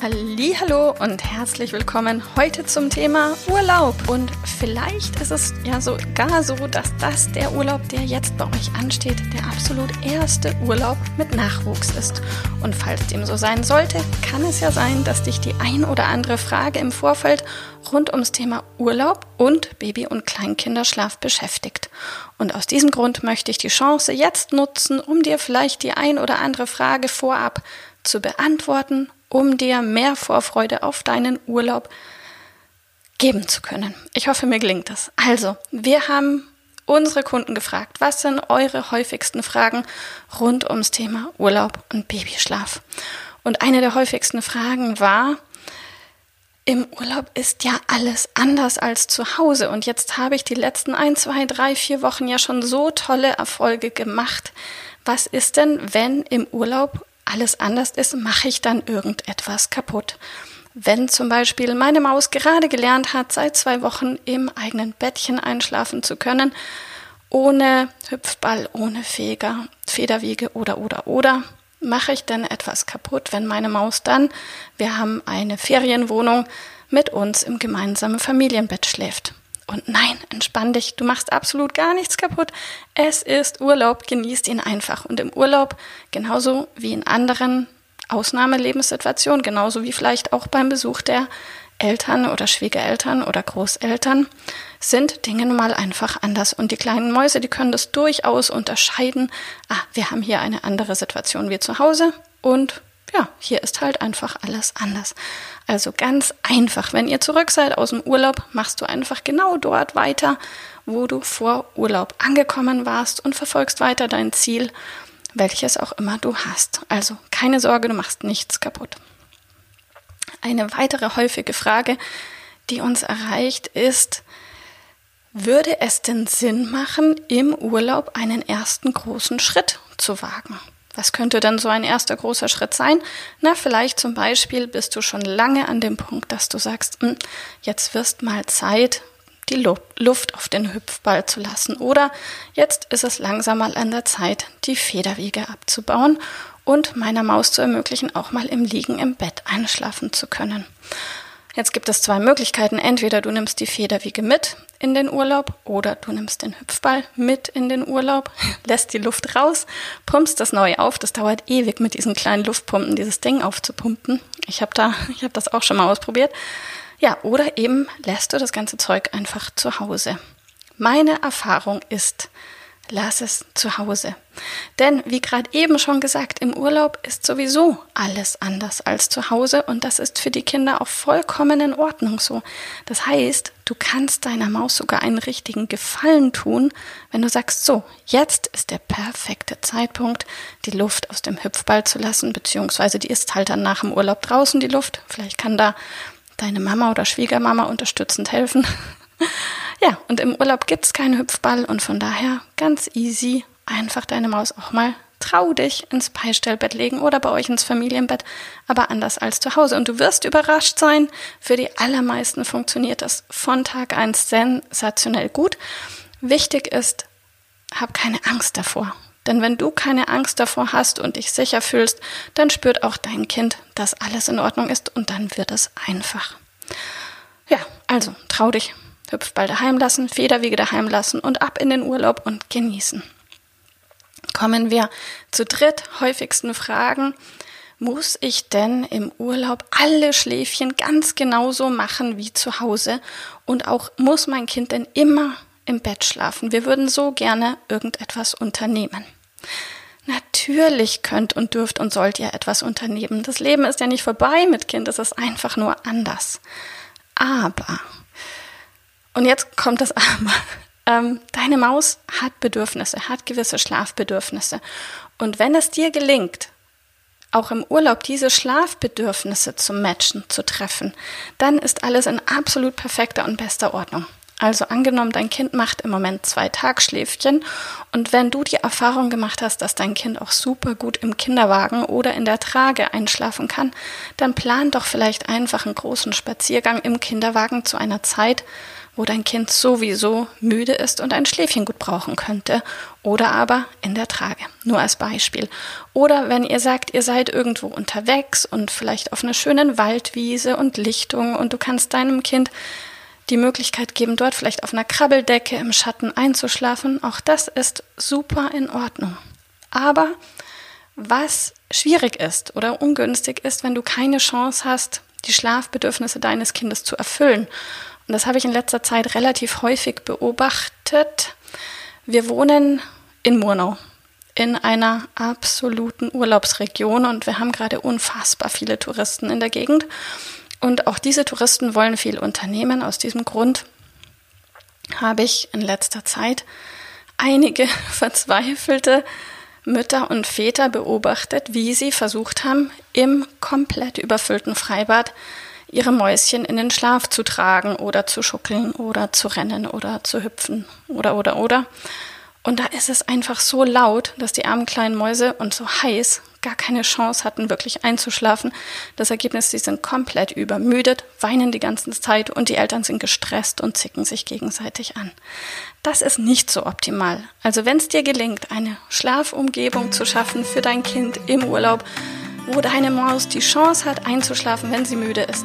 Hallo und herzlich willkommen heute zum Thema Urlaub. Und vielleicht ist es ja sogar so, dass das der Urlaub, der jetzt bei euch ansteht, der absolut erste Urlaub mit Nachwuchs ist. Und falls dem so sein sollte, kann es ja sein, dass dich die ein oder andere Frage im Vorfeld rund ums Thema Urlaub und Baby- und Kleinkinderschlaf beschäftigt. Und aus diesem Grund möchte ich die Chance jetzt nutzen, um dir vielleicht die ein oder andere Frage vorab zu beantworten um dir mehr Vorfreude auf deinen Urlaub geben zu können. Ich hoffe, mir gelingt das. Also, wir haben unsere Kunden gefragt, was sind eure häufigsten Fragen rund ums Thema Urlaub und Babyschlaf? Und eine der häufigsten Fragen war, im Urlaub ist ja alles anders als zu Hause. Und jetzt habe ich die letzten ein, zwei, drei, vier Wochen ja schon so tolle Erfolge gemacht. Was ist denn, wenn im Urlaub alles anders ist, mache ich dann irgendetwas kaputt. Wenn zum Beispiel meine Maus gerade gelernt hat, seit zwei Wochen im eigenen Bettchen einschlafen zu können, ohne Hüpfball, ohne Feger, Federwiege oder oder oder, mache ich dann etwas kaputt, wenn meine Maus dann, wir haben eine Ferienwohnung, mit uns im gemeinsamen Familienbett schläft. Und nein, entspann dich, du machst absolut gar nichts kaputt. Es ist Urlaub, genießt ihn einfach. Und im Urlaub, genauso wie in anderen Ausnahmelebenssituationen, genauso wie vielleicht auch beim Besuch der Eltern oder Schwiegereltern oder Großeltern, sind Dinge nun mal einfach anders. Und die kleinen Mäuse, die können das durchaus unterscheiden. Ah, wir haben hier eine andere Situation wie zu Hause und ja, hier ist halt einfach alles anders. Also ganz einfach, wenn ihr zurück seid aus dem Urlaub, machst du einfach genau dort weiter, wo du vor Urlaub angekommen warst und verfolgst weiter dein Ziel, welches auch immer du hast. Also keine Sorge, du machst nichts kaputt. Eine weitere häufige Frage, die uns erreicht, ist, würde es denn Sinn machen, im Urlaub einen ersten großen Schritt zu wagen? Was könnte dann so ein erster großer Schritt sein? Na, vielleicht zum Beispiel bist du schon lange an dem Punkt, dass du sagst, hm, jetzt wirst mal Zeit, die Luft auf den Hüpfball zu lassen. Oder jetzt ist es langsam mal an der Zeit, die Federwiege abzubauen und meiner Maus zu ermöglichen, auch mal im Liegen im Bett einschlafen zu können. Jetzt gibt es zwei Möglichkeiten. Entweder du nimmst die Federwiege mit in den Urlaub oder du nimmst den Hüpfball mit in den Urlaub, lässt die Luft raus, pumpst das neu auf. Das dauert ewig mit diesen kleinen Luftpumpen, dieses Ding aufzupumpen. Ich habe da, ich habe das auch schon mal ausprobiert. Ja, oder eben lässt du das ganze Zeug einfach zu Hause. Meine Erfahrung ist, lass es zu Hause. Denn, wie gerade eben schon gesagt, im Urlaub ist sowieso alles anders als zu Hause und das ist für die Kinder auch vollkommen in Ordnung so. Das heißt, du kannst deiner Maus sogar einen richtigen Gefallen tun, wenn du sagst, so, jetzt ist der perfekte Zeitpunkt, die Luft aus dem Hüpfball zu lassen, beziehungsweise die ist halt dann nach dem Urlaub draußen, die Luft. Vielleicht kann da deine Mama oder Schwiegermama unterstützend helfen. Ja, und im Urlaub gibt's keinen Hüpfball und von daher ganz easy einfach deine Maus auch mal trau dich ins Beistellbett legen oder bei euch ins Familienbett, aber anders als zu Hause. Und du wirst überrascht sein, für die allermeisten funktioniert das von Tag eins sensationell gut. Wichtig ist, hab keine Angst davor. Denn wenn du keine Angst davor hast und dich sicher fühlst, dann spürt auch dein Kind, dass alles in Ordnung ist und dann wird es einfach. Ja, also trau dich, Hüpfball daheim lassen, Federwege daheim lassen und ab in den Urlaub und genießen. Kommen wir zu dritt häufigsten Fragen. Muss ich denn im Urlaub alle Schläfchen ganz genauso machen wie zu Hause? Und auch muss mein Kind denn immer im Bett schlafen? Wir würden so gerne irgendetwas unternehmen. Natürlich könnt und dürft und sollt ihr etwas unternehmen. Das Leben ist ja nicht vorbei mit Kind, es ist einfach nur anders. Aber und jetzt kommt das Aber. Ähm, deine Maus hat Bedürfnisse, hat gewisse Schlafbedürfnisse. Und wenn es dir gelingt, auch im Urlaub diese Schlafbedürfnisse zu matchen, zu treffen, dann ist alles in absolut perfekter und bester Ordnung. Also angenommen, dein Kind macht im Moment zwei Tagschläfchen und wenn du die Erfahrung gemacht hast, dass dein Kind auch super gut im Kinderwagen oder in der Trage einschlafen kann, dann plan doch vielleicht einfach einen großen Spaziergang im Kinderwagen zu einer Zeit, wo dein Kind sowieso müde ist und ein Schläfchen gut brauchen könnte. Oder aber in der Trage. Nur als Beispiel. Oder wenn ihr sagt, ihr seid irgendwo unterwegs und vielleicht auf einer schönen Waldwiese und Lichtung und du kannst deinem Kind die Möglichkeit geben, dort vielleicht auf einer Krabbeldecke im Schatten einzuschlafen. Auch das ist super in Ordnung. Aber was schwierig ist oder ungünstig ist, wenn du keine Chance hast, die Schlafbedürfnisse deines Kindes zu erfüllen und das habe ich in letzter Zeit relativ häufig beobachtet. Wir wohnen in Murnau, in einer absoluten Urlaubsregion und wir haben gerade unfassbar viele Touristen in der Gegend. Und auch diese Touristen wollen viel unternehmen. Aus diesem Grund habe ich in letzter Zeit einige verzweifelte Mütter und Väter beobachtet, wie sie versucht haben, im komplett überfüllten Freibad ihre Mäuschen in den Schlaf zu tragen oder zu schuckeln oder zu rennen oder zu hüpfen oder oder oder. Und da ist es einfach so laut, dass die armen kleinen Mäuse und so heiß gar keine Chance hatten, wirklich einzuschlafen. Das Ergebnis, sie sind komplett übermüdet, weinen die ganze Zeit und die Eltern sind gestresst und zicken sich gegenseitig an. Das ist nicht so optimal. Also wenn es dir gelingt, eine Schlafumgebung zu schaffen für dein Kind im Urlaub, wo deine Maus die Chance hat, einzuschlafen, wenn sie müde ist.